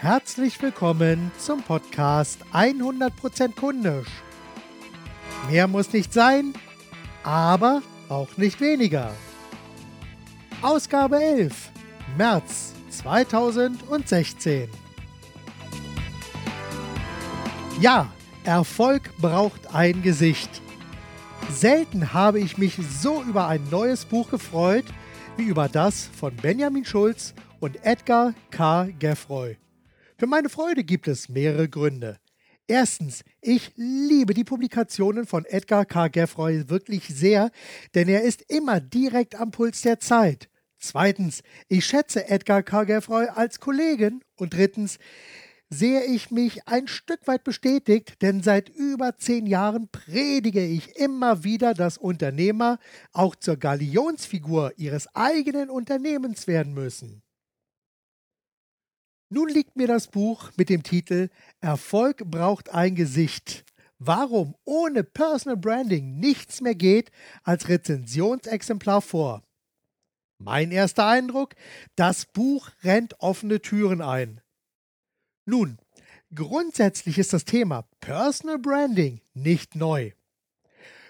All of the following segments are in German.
herzlich willkommen zum Podcast 100% kundisch. Mehr muss nicht sein, aber auch nicht weniger. Ausgabe 11, März 2016. Ja, Erfolg braucht ein Gesicht. Selten habe ich mich so über ein neues Buch gefreut wie über das von Benjamin Schulz und Edgar K. Geffroy. Für meine Freude gibt es mehrere Gründe. Erstens, ich liebe die Publikationen von Edgar K. Geffroy wirklich sehr, denn er ist immer direkt am Puls der Zeit. Zweitens, ich schätze Edgar K. Geffroy als Kollegen. Und drittens, sehe ich mich ein Stück weit bestätigt, denn seit über zehn Jahren predige ich immer wieder, dass Unternehmer auch zur Galionsfigur ihres eigenen Unternehmens werden müssen. Nun liegt mir das Buch mit dem Titel Erfolg braucht ein Gesicht. Warum ohne Personal Branding nichts mehr geht als Rezensionsexemplar vor. Mein erster Eindruck, das Buch rennt offene Türen ein. Nun, grundsätzlich ist das Thema Personal Branding nicht neu.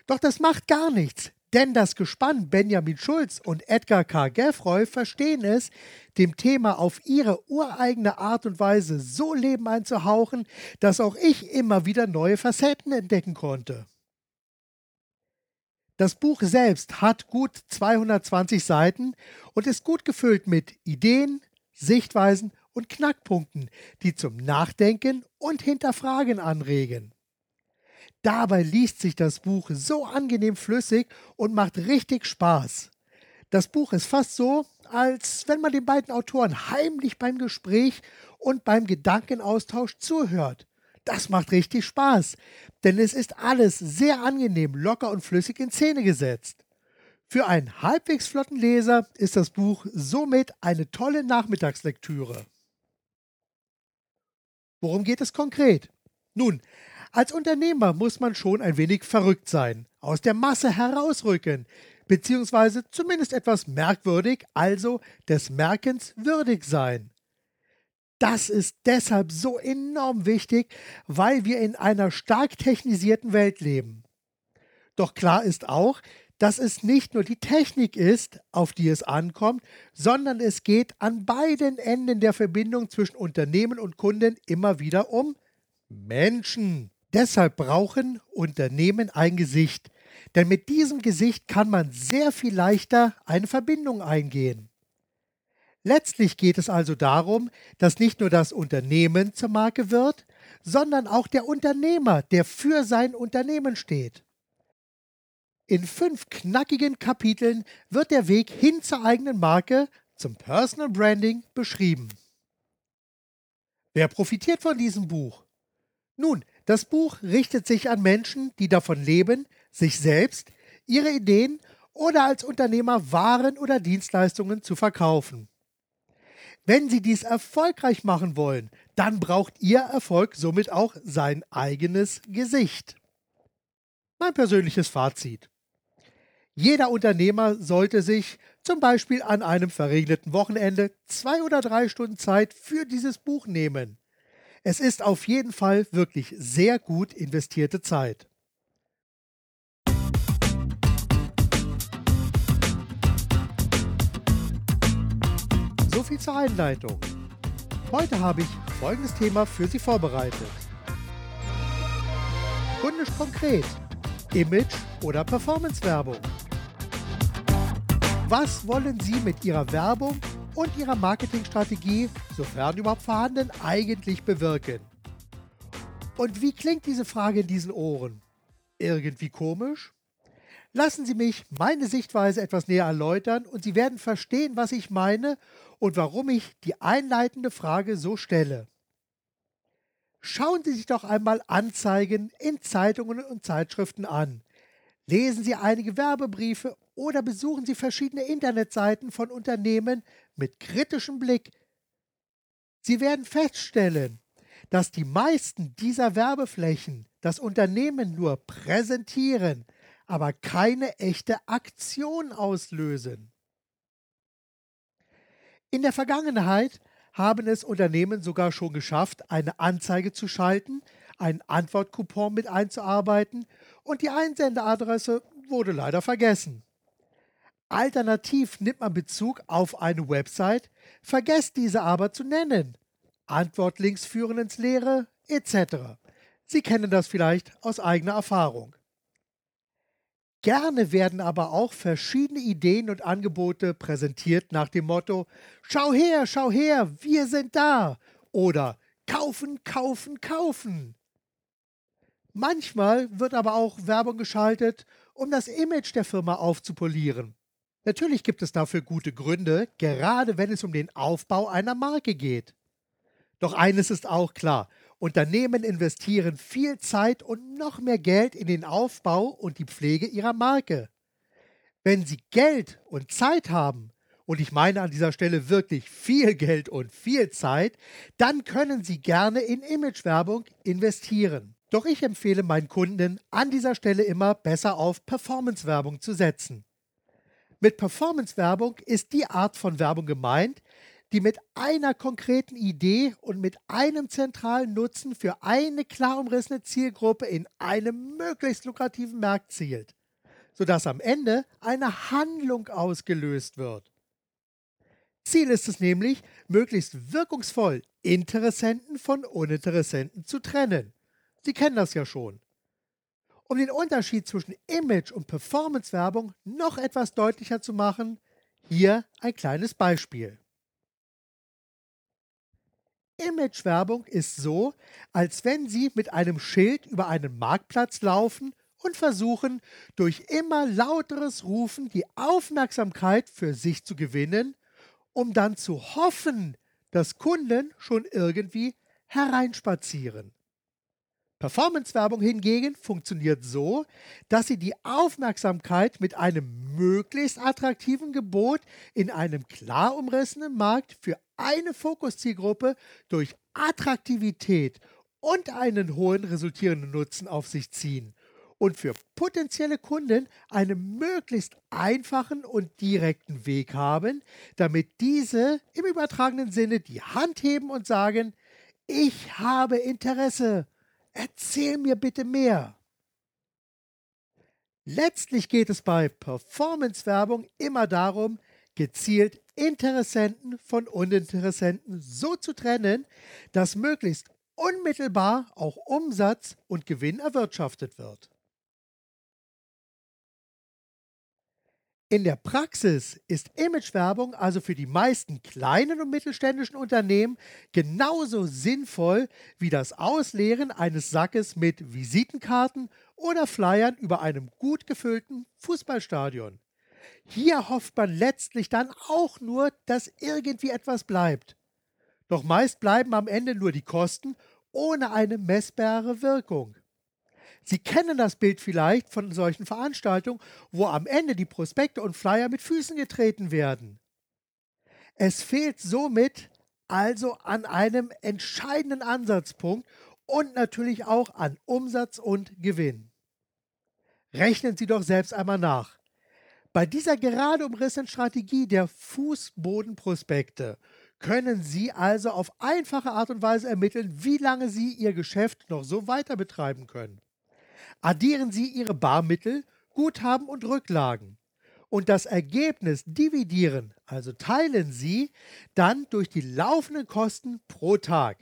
Doch das macht gar nichts, denn das Gespann Benjamin Schulz und Edgar K. Geffroy verstehen es, dem Thema auf ihre ureigene Art und Weise so Leben einzuhauchen, dass auch ich immer wieder neue Facetten entdecken konnte. Das Buch selbst hat gut 220 Seiten und ist gut gefüllt mit Ideen, Sichtweisen und Knackpunkten, die zum Nachdenken und Hinterfragen anregen. Dabei liest sich das Buch so angenehm flüssig und macht richtig Spaß. Das Buch ist fast so, als wenn man den beiden Autoren heimlich beim Gespräch und beim Gedankenaustausch zuhört. Das macht richtig Spaß, denn es ist alles sehr angenehm, locker und flüssig in Szene gesetzt. Für einen halbwegs flotten Leser ist das Buch somit eine tolle Nachmittagslektüre. Worum geht es konkret? Nun, als Unternehmer muss man schon ein wenig verrückt sein, aus der Masse herausrücken, beziehungsweise zumindest etwas merkwürdig, also des Merkens würdig sein. Das ist deshalb so enorm wichtig, weil wir in einer stark technisierten Welt leben. Doch klar ist auch, dass es nicht nur die Technik ist, auf die es ankommt, sondern es geht an beiden Enden der Verbindung zwischen Unternehmen und Kunden immer wieder um Menschen. Deshalb brauchen Unternehmen ein Gesicht, denn mit diesem Gesicht kann man sehr viel leichter eine Verbindung eingehen. Letztlich geht es also darum, dass nicht nur das Unternehmen zur Marke wird, sondern auch der Unternehmer, der für sein Unternehmen steht. In fünf knackigen Kapiteln wird der Weg hin zur eigenen Marke, zum Personal Branding beschrieben. Wer profitiert von diesem Buch? Nun, das Buch richtet sich an Menschen, die davon leben, sich selbst, ihre Ideen oder als Unternehmer Waren oder Dienstleistungen zu verkaufen. Wenn Sie dies erfolgreich machen wollen, dann braucht Ihr Erfolg somit auch sein eigenes Gesicht. Mein persönliches Fazit. Jeder Unternehmer sollte sich zum Beispiel an einem verregneten Wochenende zwei oder drei Stunden Zeit für dieses Buch nehmen. Es ist auf jeden Fall wirklich sehr gut investierte Zeit. So viel zur Einleitung. Heute habe ich folgendes Thema für Sie vorbereitet. Kundisch konkret. Image oder Performance-Werbung. Was wollen Sie mit Ihrer Werbung und Ihrer Marketingstrategie, sofern überhaupt vorhanden, eigentlich bewirken? Und wie klingt diese Frage in diesen Ohren? Irgendwie komisch? Lassen Sie mich meine Sichtweise etwas näher erläutern und Sie werden verstehen, was ich meine und warum ich die einleitende Frage so stelle. Schauen Sie sich doch einmal Anzeigen in Zeitungen und Zeitschriften an. Lesen Sie einige Werbebriefe oder besuchen Sie verschiedene Internetseiten von Unternehmen mit kritischem Blick. Sie werden feststellen, dass die meisten dieser Werbeflächen das Unternehmen nur präsentieren, aber keine echte Aktion auslösen. In der Vergangenheit haben es Unternehmen sogar schon geschafft, eine Anzeige zu schalten, einen Antwortcoupon mit einzuarbeiten und die Einsendeadresse wurde leider vergessen. Alternativ nimmt man Bezug auf eine Website, vergesst diese aber zu nennen. Antwortlinks führen ins Leere etc. Sie kennen das vielleicht aus eigener Erfahrung. Gerne werden aber auch verschiedene Ideen und Angebote präsentiert nach dem Motto Schau her, schau her, wir sind da oder Kaufen, kaufen, kaufen. Manchmal wird aber auch Werbung geschaltet, um das Image der Firma aufzupolieren. Natürlich gibt es dafür gute Gründe, gerade wenn es um den Aufbau einer Marke geht. Doch eines ist auch klar, Unternehmen investieren viel Zeit und noch mehr Geld in den Aufbau und die Pflege ihrer Marke. Wenn sie Geld und Zeit haben, und ich meine an dieser Stelle wirklich viel Geld und viel Zeit, dann können sie gerne in Imagewerbung investieren. Doch ich empfehle meinen Kunden an dieser Stelle immer besser auf Performance-Werbung zu setzen. Mit Performance-Werbung ist die Art von Werbung gemeint, die mit einer konkreten Idee und mit einem zentralen Nutzen für eine klar umrissene Zielgruppe in einem möglichst lukrativen Markt zielt, sodass am Ende eine Handlung ausgelöst wird. Ziel ist es nämlich, möglichst wirkungsvoll Interessenten von Uninteressenten zu trennen. Sie kennen das ja schon. Um den Unterschied zwischen Image- und Performance-Werbung noch etwas deutlicher zu machen, hier ein kleines Beispiel. Imagewerbung ist so, als wenn Sie mit einem Schild über einen Marktplatz laufen und versuchen, durch immer lauteres Rufen die Aufmerksamkeit für sich zu gewinnen, um dann zu hoffen, dass Kunden schon irgendwie hereinspazieren. Performance-Werbung hingegen funktioniert so, dass sie die Aufmerksamkeit mit einem möglichst attraktiven Gebot in einem klar umrissenen Markt für eine Fokuszielgruppe durch Attraktivität und einen hohen resultierenden Nutzen auf sich ziehen und für potenzielle Kunden einen möglichst einfachen und direkten Weg haben, damit diese im übertragenen Sinne die Hand heben und sagen, ich habe Interesse Erzähl mir bitte mehr. Letztlich geht es bei Performance-Werbung immer darum, gezielt Interessenten von Uninteressenten so zu trennen, dass möglichst unmittelbar auch Umsatz und Gewinn erwirtschaftet wird. In der Praxis ist Imagewerbung also für die meisten kleinen und mittelständischen Unternehmen genauso sinnvoll wie das Ausleeren eines Sackes mit Visitenkarten oder Flyern über einem gut gefüllten Fußballstadion. Hier hofft man letztlich dann auch nur, dass irgendwie etwas bleibt. Doch meist bleiben am Ende nur die Kosten ohne eine messbare Wirkung. Sie kennen das Bild vielleicht von solchen Veranstaltungen, wo am Ende die Prospekte und Flyer mit Füßen getreten werden. Es fehlt somit also an einem entscheidenden Ansatzpunkt und natürlich auch an Umsatz und Gewinn. Rechnen Sie doch selbst einmal nach. Bei dieser gerade umrissenen Strategie der Fußbodenprospekte können Sie also auf einfache Art und Weise ermitteln, wie lange Sie Ihr Geschäft noch so weiter betreiben können addieren Sie Ihre Barmittel, Guthaben und Rücklagen. Und das Ergebnis dividieren, also teilen Sie dann durch die laufenden Kosten pro Tag.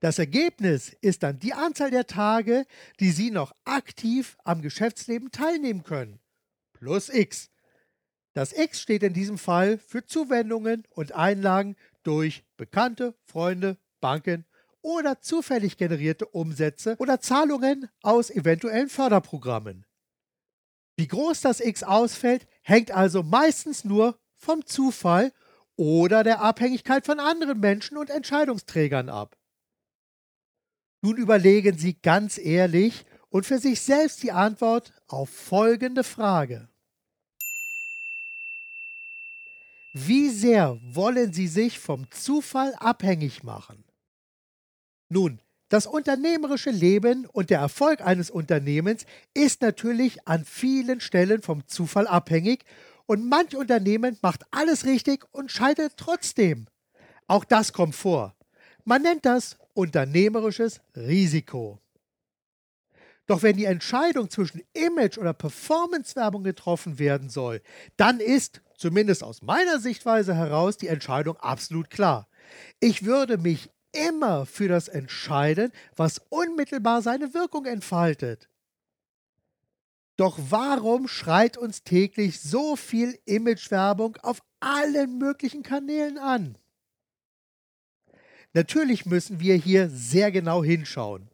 Das Ergebnis ist dann die Anzahl der Tage, die Sie noch aktiv am Geschäftsleben teilnehmen können. Plus X. Das X steht in diesem Fall für Zuwendungen und Einlagen durch Bekannte, Freunde, Banken oder zufällig generierte Umsätze oder Zahlungen aus eventuellen Förderprogrammen. Wie groß das X ausfällt, hängt also meistens nur vom Zufall oder der Abhängigkeit von anderen Menschen und Entscheidungsträgern ab. Nun überlegen Sie ganz ehrlich und für sich selbst die Antwort auf folgende Frage. Wie sehr wollen Sie sich vom Zufall abhängig machen? Nun, das unternehmerische Leben und der Erfolg eines Unternehmens ist natürlich an vielen Stellen vom Zufall abhängig und manch Unternehmen macht alles richtig und scheitert trotzdem. Auch das kommt vor. Man nennt das unternehmerisches Risiko. Doch wenn die Entscheidung zwischen Image- oder Performance-Werbung getroffen werden soll, dann ist, zumindest aus meiner Sichtweise heraus, die Entscheidung absolut klar. Ich würde mich immer für das entscheiden, was unmittelbar seine Wirkung entfaltet. Doch warum schreit uns täglich so viel Imagewerbung auf allen möglichen Kanälen an? Natürlich müssen wir hier sehr genau hinschauen.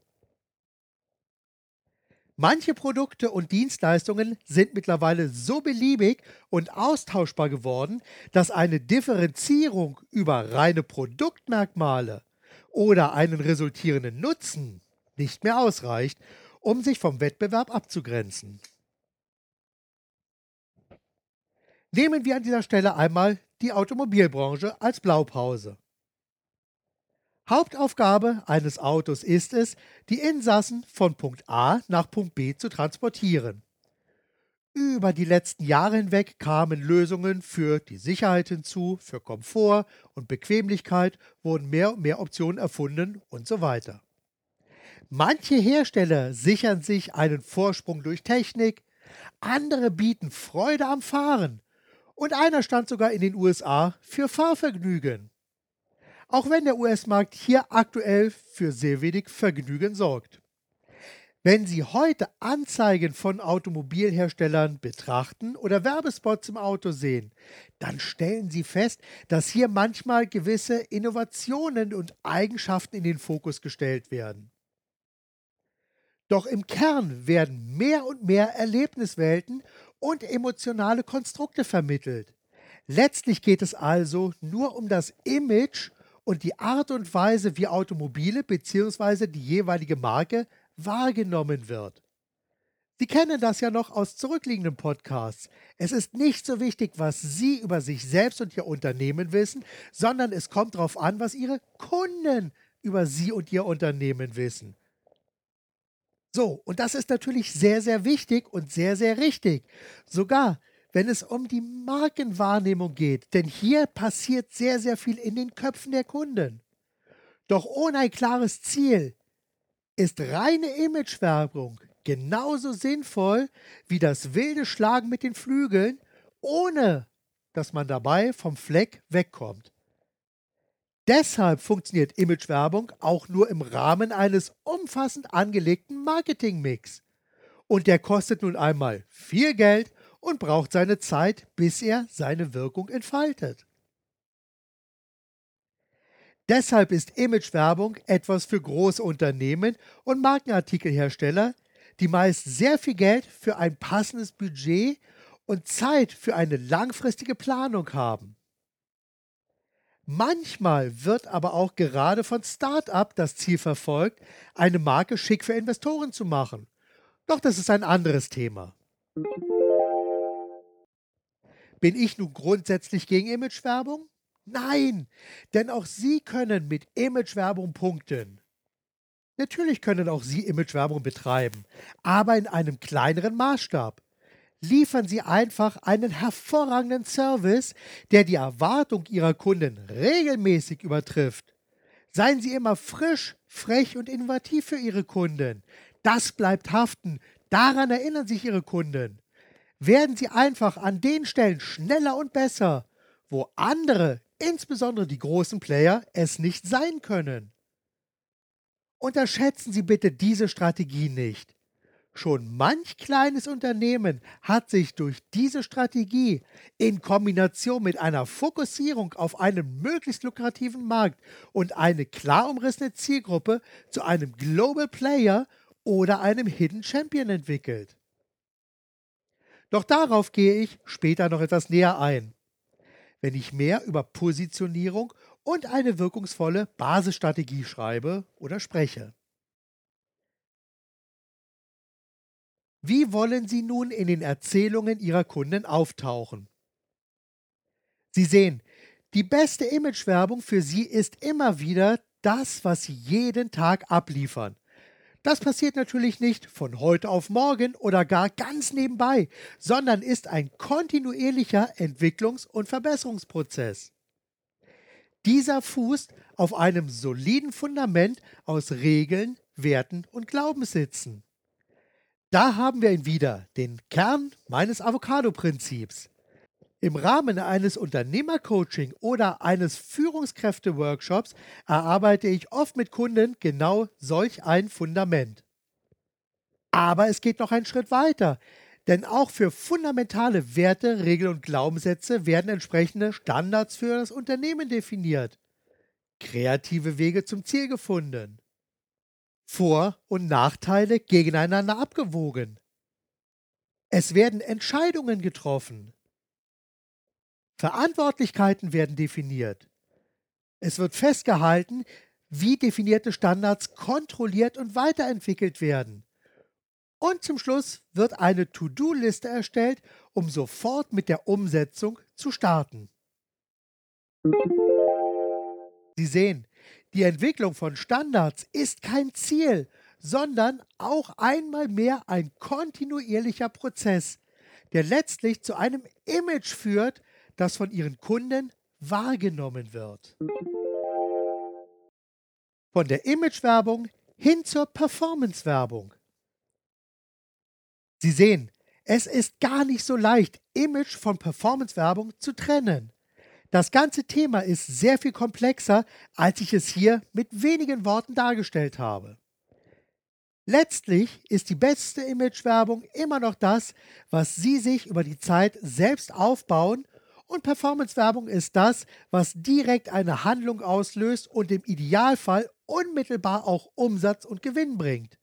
Manche Produkte und Dienstleistungen sind mittlerweile so beliebig und austauschbar geworden, dass eine Differenzierung über reine Produktmerkmale oder einen resultierenden Nutzen nicht mehr ausreicht, um sich vom Wettbewerb abzugrenzen. Nehmen wir an dieser Stelle einmal die Automobilbranche als Blaupause. Hauptaufgabe eines Autos ist es, die Insassen von Punkt A nach Punkt B zu transportieren. Über die letzten Jahre hinweg kamen Lösungen für die Sicherheit hinzu, für Komfort und Bequemlichkeit wurden mehr und mehr Optionen erfunden und so weiter. Manche Hersteller sichern sich einen Vorsprung durch Technik, andere bieten Freude am Fahren und einer stand sogar in den USA für Fahrvergnügen. Auch wenn der US-Markt hier aktuell für sehr wenig Vergnügen sorgt. Wenn Sie heute Anzeigen von Automobilherstellern betrachten oder Werbespots im Auto sehen, dann stellen Sie fest, dass hier manchmal gewisse Innovationen und Eigenschaften in den Fokus gestellt werden. Doch im Kern werden mehr und mehr Erlebniswelten und emotionale Konstrukte vermittelt. Letztlich geht es also nur um das Image und die Art und Weise, wie Automobile bzw. die jeweilige Marke wahrgenommen wird. Sie kennen das ja noch aus zurückliegenden Podcasts. Es ist nicht so wichtig, was Sie über sich selbst und Ihr Unternehmen wissen, sondern es kommt darauf an, was Ihre Kunden über Sie und Ihr Unternehmen wissen. So, und das ist natürlich sehr, sehr wichtig und sehr, sehr richtig. Sogar wenn es um die Markenwahrnehmung geht, denn hier passiert sehr, sehr viel in den Köpfen der Kunden. Doch ohne ein klares Ziel ist reine Imagewerbung genauso sinnvoll wie das wilde Schlagen mit den Flügeln, ohne dass man dabei vom Fleck wegkommt. Deshalb funktioniert Imagewerbung auch nur im Rahmen eines umfassend angelegten Marketingmix. Und der kostet nun einmal viel Geld und braucht seine Zeit, bis er seine Wirkung entfaltet. Deshalb ist Imagewerbung etwas für große Unternehmen und Markenartikelhersteller, die meist sehr viel Geld für ein passendes Budget und Zeit für eine langfristige Planung haben. Manchmal wird aber auch gerade von Start-up das Ziel verfolgt, eine Marke schick für Investoren zu machen. Doch das ist ein anderes Thema. Bin ich nun grundsätzlich gegen Imagewerbung? Nein, denn auch Sie können mit Imagewerbung punkten. Natürlich können auch Sie Imagewerbung betreiben, aber in einem kleineren Maßstab. Liefern Sie einfach einen hervorragenden Service, der die Erwartung Ihrer Kunden regelmäßig übertrifft. Seien Sie immer frisch, frech und innovativ für Ihre Kunden. Das bleibt haften. Daran erinnern sich Ihre Kunden werden sie einfach an den Stellen schneller und besser, wo andere, insbesondere die großen Player, es nicht sein können. Unterschätzen Sie bitte diese Strategie nicht. Schon manch kleines Unternehmen hat sich durch diese Strategie in Kombination mit einer Fokussierung auf einen möglichst lukrativen Markt und eine klar umrissene Zielgruppe zu einem Global Player oder einem Hidden Champion entwickelt. Doch darauf gehe ich später noch etwas näher ein, wenn ich mehr über Positionierung und eine wirkungsvolle Basisstrategie schreibe oder spreche. Wie wollen Sie nun in den Erzählungen Ihrer Kunden auftauchen? Sie sehen, die beste Imagewerbung für Sie ist immer wieder das, was Sie jeden Tag abliefern. Das passiert natürlich nicht von heute auf morgen oder gar ganz nebenbei, sondern ist ein kontinuierlicher Entwicklungs- und Verbesserungsprozess. Dieser fußt auf einem soliden Fundament aus Regeln, Werten und Glaubenssätzen. Da haben wir ihn wieder, den Kern meines Avocado-Prinzips. Im Rahmen eines Unternehmercoaching oder eines Führungskräfte-Workshops erarbeite ich oft mit Kunden genau solch ein Fundament. Aber es geht noch einen Schritt weiter, denn auch für fundamentale Werte, Regeln und Glaubenssätze werden entsprechende Standards für das Unternehmen definiert. Kreative Wege zum Ziel gefunden. Vor- und Nachteile gegeneinander abgewogen. Es werden Entscheidungen getroffen. Verantwortlichkeiten werden definiert. Es wird festgehalten, wie definierte Standards kontrolliert und weiterentwickelt werden. Und zum Schluss wird eine To-Do-Liste erstellt, um sofort mit der Umsetzung zu starten. Sie sehen, die Entwicklung von Standards ist kein Ziel, sondern auch einmal mehr ein kontinuierlicher Prozess, der letztlich zu einem Image führt, das von ihren Kunden wahrgenommen wird. Von der Imagewerbung hin zur Performance-Werbung. Sie sehen, es ist gar nicht so leicht, Image von Performance-Werbung zu trennen. Das ganze Thema ist sehr viel komplexer, als ich es hier mit wenigen Worten dargestellt habe. Letztlich ist die beste Imagewerbung immer noch das, was Sie sich über die Zeit selbst aufbauen und Performance-Werbung ist das, was direkt eine Handlung auslöst und im Idealfall unmittelbar auch Umsatz und Gewinn bringt.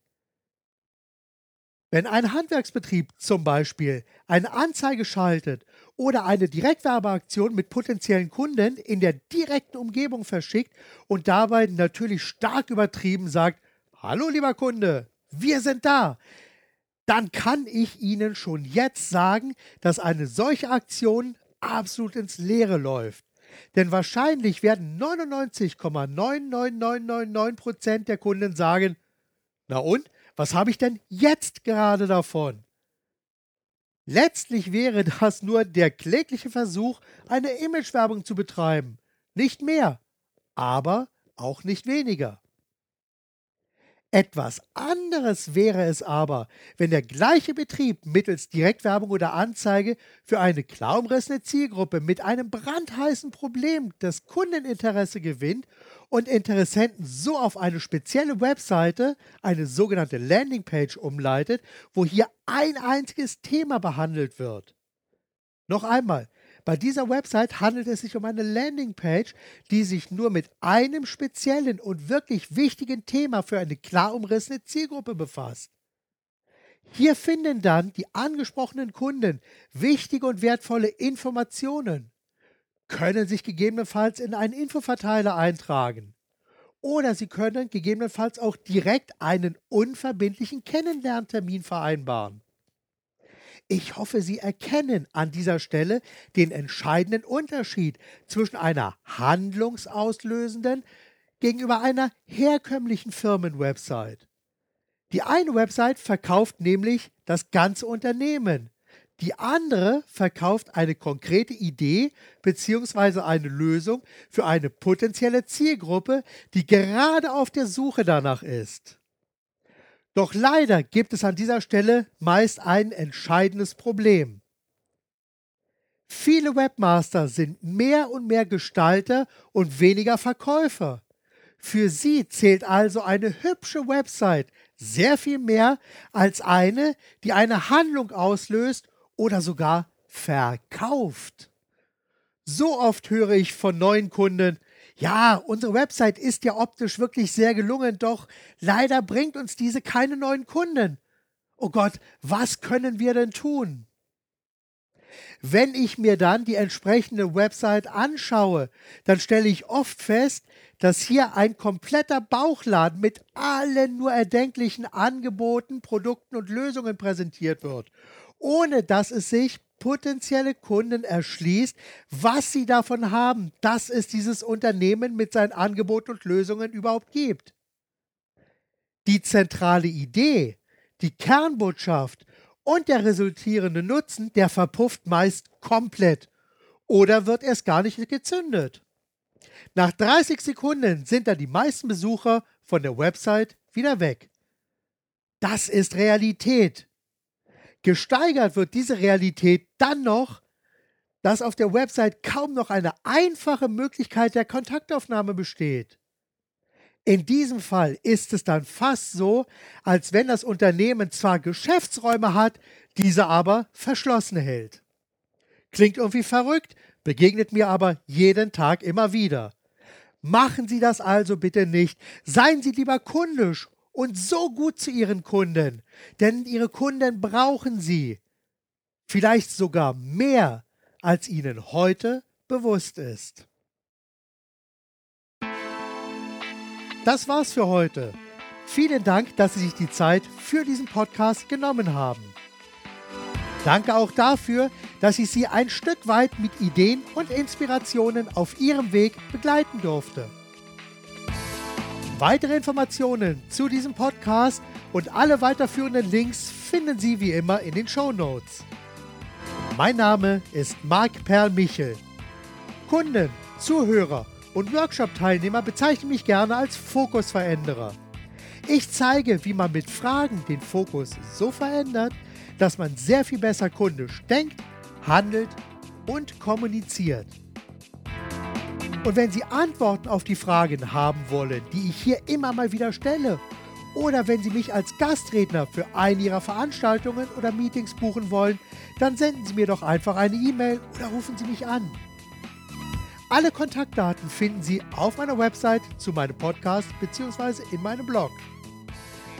Wenn ein Handwerksbetrieb zum Beispiel eine Anzeige schaltet oder eine Direktwerbeaktion mit potenziellen Kunden in der direkten Umgebung verschickt und dabei natürlich stark übertrieben sagt, Hallo lieber Kunde, wir sind da, dann kann ich Ihnen schon jetzt sagen, dass eine solche Aktion absolut ins Leere läuft. Denn wahrscheinlich werden 99,99999% der Kunden sagen, na und, was habe ich denn jetzt gerade davon? Letztlich wäre das nur der klägliche Versuch, eine Imagewerbung zu betreiben. Nicht mehr, aber auch nicht weniger. Etwas anderes wäre es aber, wenn der gleiche Betrieb mittels Direktwerbung oder Anzeige für eine klar umrissene Zielgruppe mit einem brandheißen Problem das Kundeninteresse gewinnt und Interessenten so auf eine spezielle Webseite, eine sogenannte Landingpage umleitet, wo hier ein einziges Thema behandelt wird. Noch einmal, bei dieser Website handelt es sich um eine Landingpage, die sich nur mit einem speziellen und wirklich wichtigen Thema für eine klar umrissene Zielgruppe befasst. Hier finden dann die angesprochenen Kunden wichtige und wertvolle Informationen, können sich gegebenenfalls in einen Infoverteiler eintragen oder Sie können gegebenenfalls auch direkt einen unverbindlichen Kennenlerntermin vereinbaren. Ich hoffe, Sie erkennen an dieser Stelle den entscheidenden Unterschied zwischen einer handlungsauslösenden gegenüber einer herkömmlichen Firmenwebsite. Die eine Website verkauft nämlich das ganze Unternehmen. Die andere verkauft eine konkrete Idee bzw. eine Lösung für eine potenzielle Zielgruppe, die gerade auf der Suche danach ist. Doch leider gibt es an dieser Stelle meist ein entscheidendes Problem. Viele Webmaster sind mehr und mehr Gestalter und weniger Verkäufer. Für sie zählt also eine hübsche Website sehr viel mehr als eine, die eine Handlung auslöst oder sogar verkauft. So oft höre ich von neuen Kunden, ja, unsere Website ist ja optisch wirklich sehr gelungen, doch leider bringt uns diese keine neuen Kunden. Oh Gott, was können wir denn tun? Wenn ich mir dann die entsprechende Website anschaue, dann stelle ich oft fest, dass hier ein kompletter Bauchladen mit allen nur erdenklichen Angeboten, Produkten und Lösungen präsentiert wird, ohne dass es sich potenzielle Kunden erschließt, was sie davon haben, dass es dieses Unternehmen mit seinen Angeboten und Lösungen überhaupt gibt. Die zentrale Idee, die Kernbotschaft und der resultierende Nutzen, der verpufft meist komplett oder wird erst gar nicht gezündet. Nach 30 Sekunden sind dann die meisten Besucher von der Website wieder weg. Das ist Realität. Gesteigert wird diese Realität dann noch, dass auf der Website kaum noch eine einfache Möglichkeit der Kontaktaufnahme besteht. In diesem Fall ist es dann fast so, als wenn das Unternehmen zwar Geschäftsräume hat, diese aber verschlossen hält. Klingt irgendwie verrückt, begegnet mir aber jeden Tag immer wieder. Machen Sie das also bitte nicht. Seien Sie lieber kundisch und so gut zu Ihren Kunden, denn Ihre Kunden brauchen Sie. Vielleicht sogar mehr, als Ihnen heute bewusst ist. Das war's für heute. Vielen Dank, dass Sie sich die Zeit für diesen Podcast genommen haben. Danke auch dafür, dass ich Sie ein Stück weit mit Ideen und Inspirationen auf Ihrem Weg begleiten durfte. Weitere Informationen zu diesem Podcast und alle weiterführenden Links finden Sie wie immer in den Show Notes. Mein Name ist Marc Perl Michel. Kunden, Zuhörer und Workshop-Teilnehmer bezeichnen mich gerne als Fokusveränderer. Ich zeige, wie man mit Fragen den Fokus so verändert, dass man sehr viel besser kundisch denkt, handelt und kommuniziert. Und wenn Sie Antworten auf die Fragen haben wollen, die ich hier immer mal wieder stelle, oder wenn Sie mich als Gastredner für eine Ihrer Veranstaltungen oder Meetings buchen wollen, dann senden Sie mir doch einfach eine E-Mail oder rufen Sie mich an. Alle Kontaktdaten finden Sie auf meiner Website zu meinem Podcast bzw. in meinem Blog.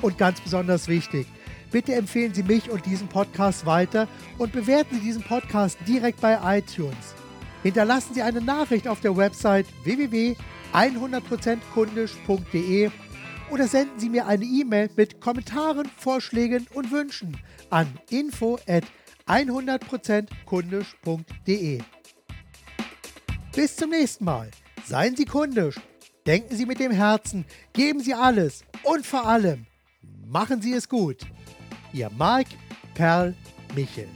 Und ganz besonders wichtig, bitte empfehlen Sie mich und diesen Podcast weiter und bewerten Sie diesen Podcast direkt bei iTunes. Hinterlassen Sie eine Nachricht auf der Website www.100%kundisch.de oder senden Sie mir eine E-Mail mit Kommentaren, Vorschlägen und Wünschen an info at 100%kundisch.de. Bis zum nächsten Mal. Seien Sie kundisch, denken Sie mit dem Herzen, geben Sie alles und vor allem machen Sie es gut. Ihr Marc Perl Michel.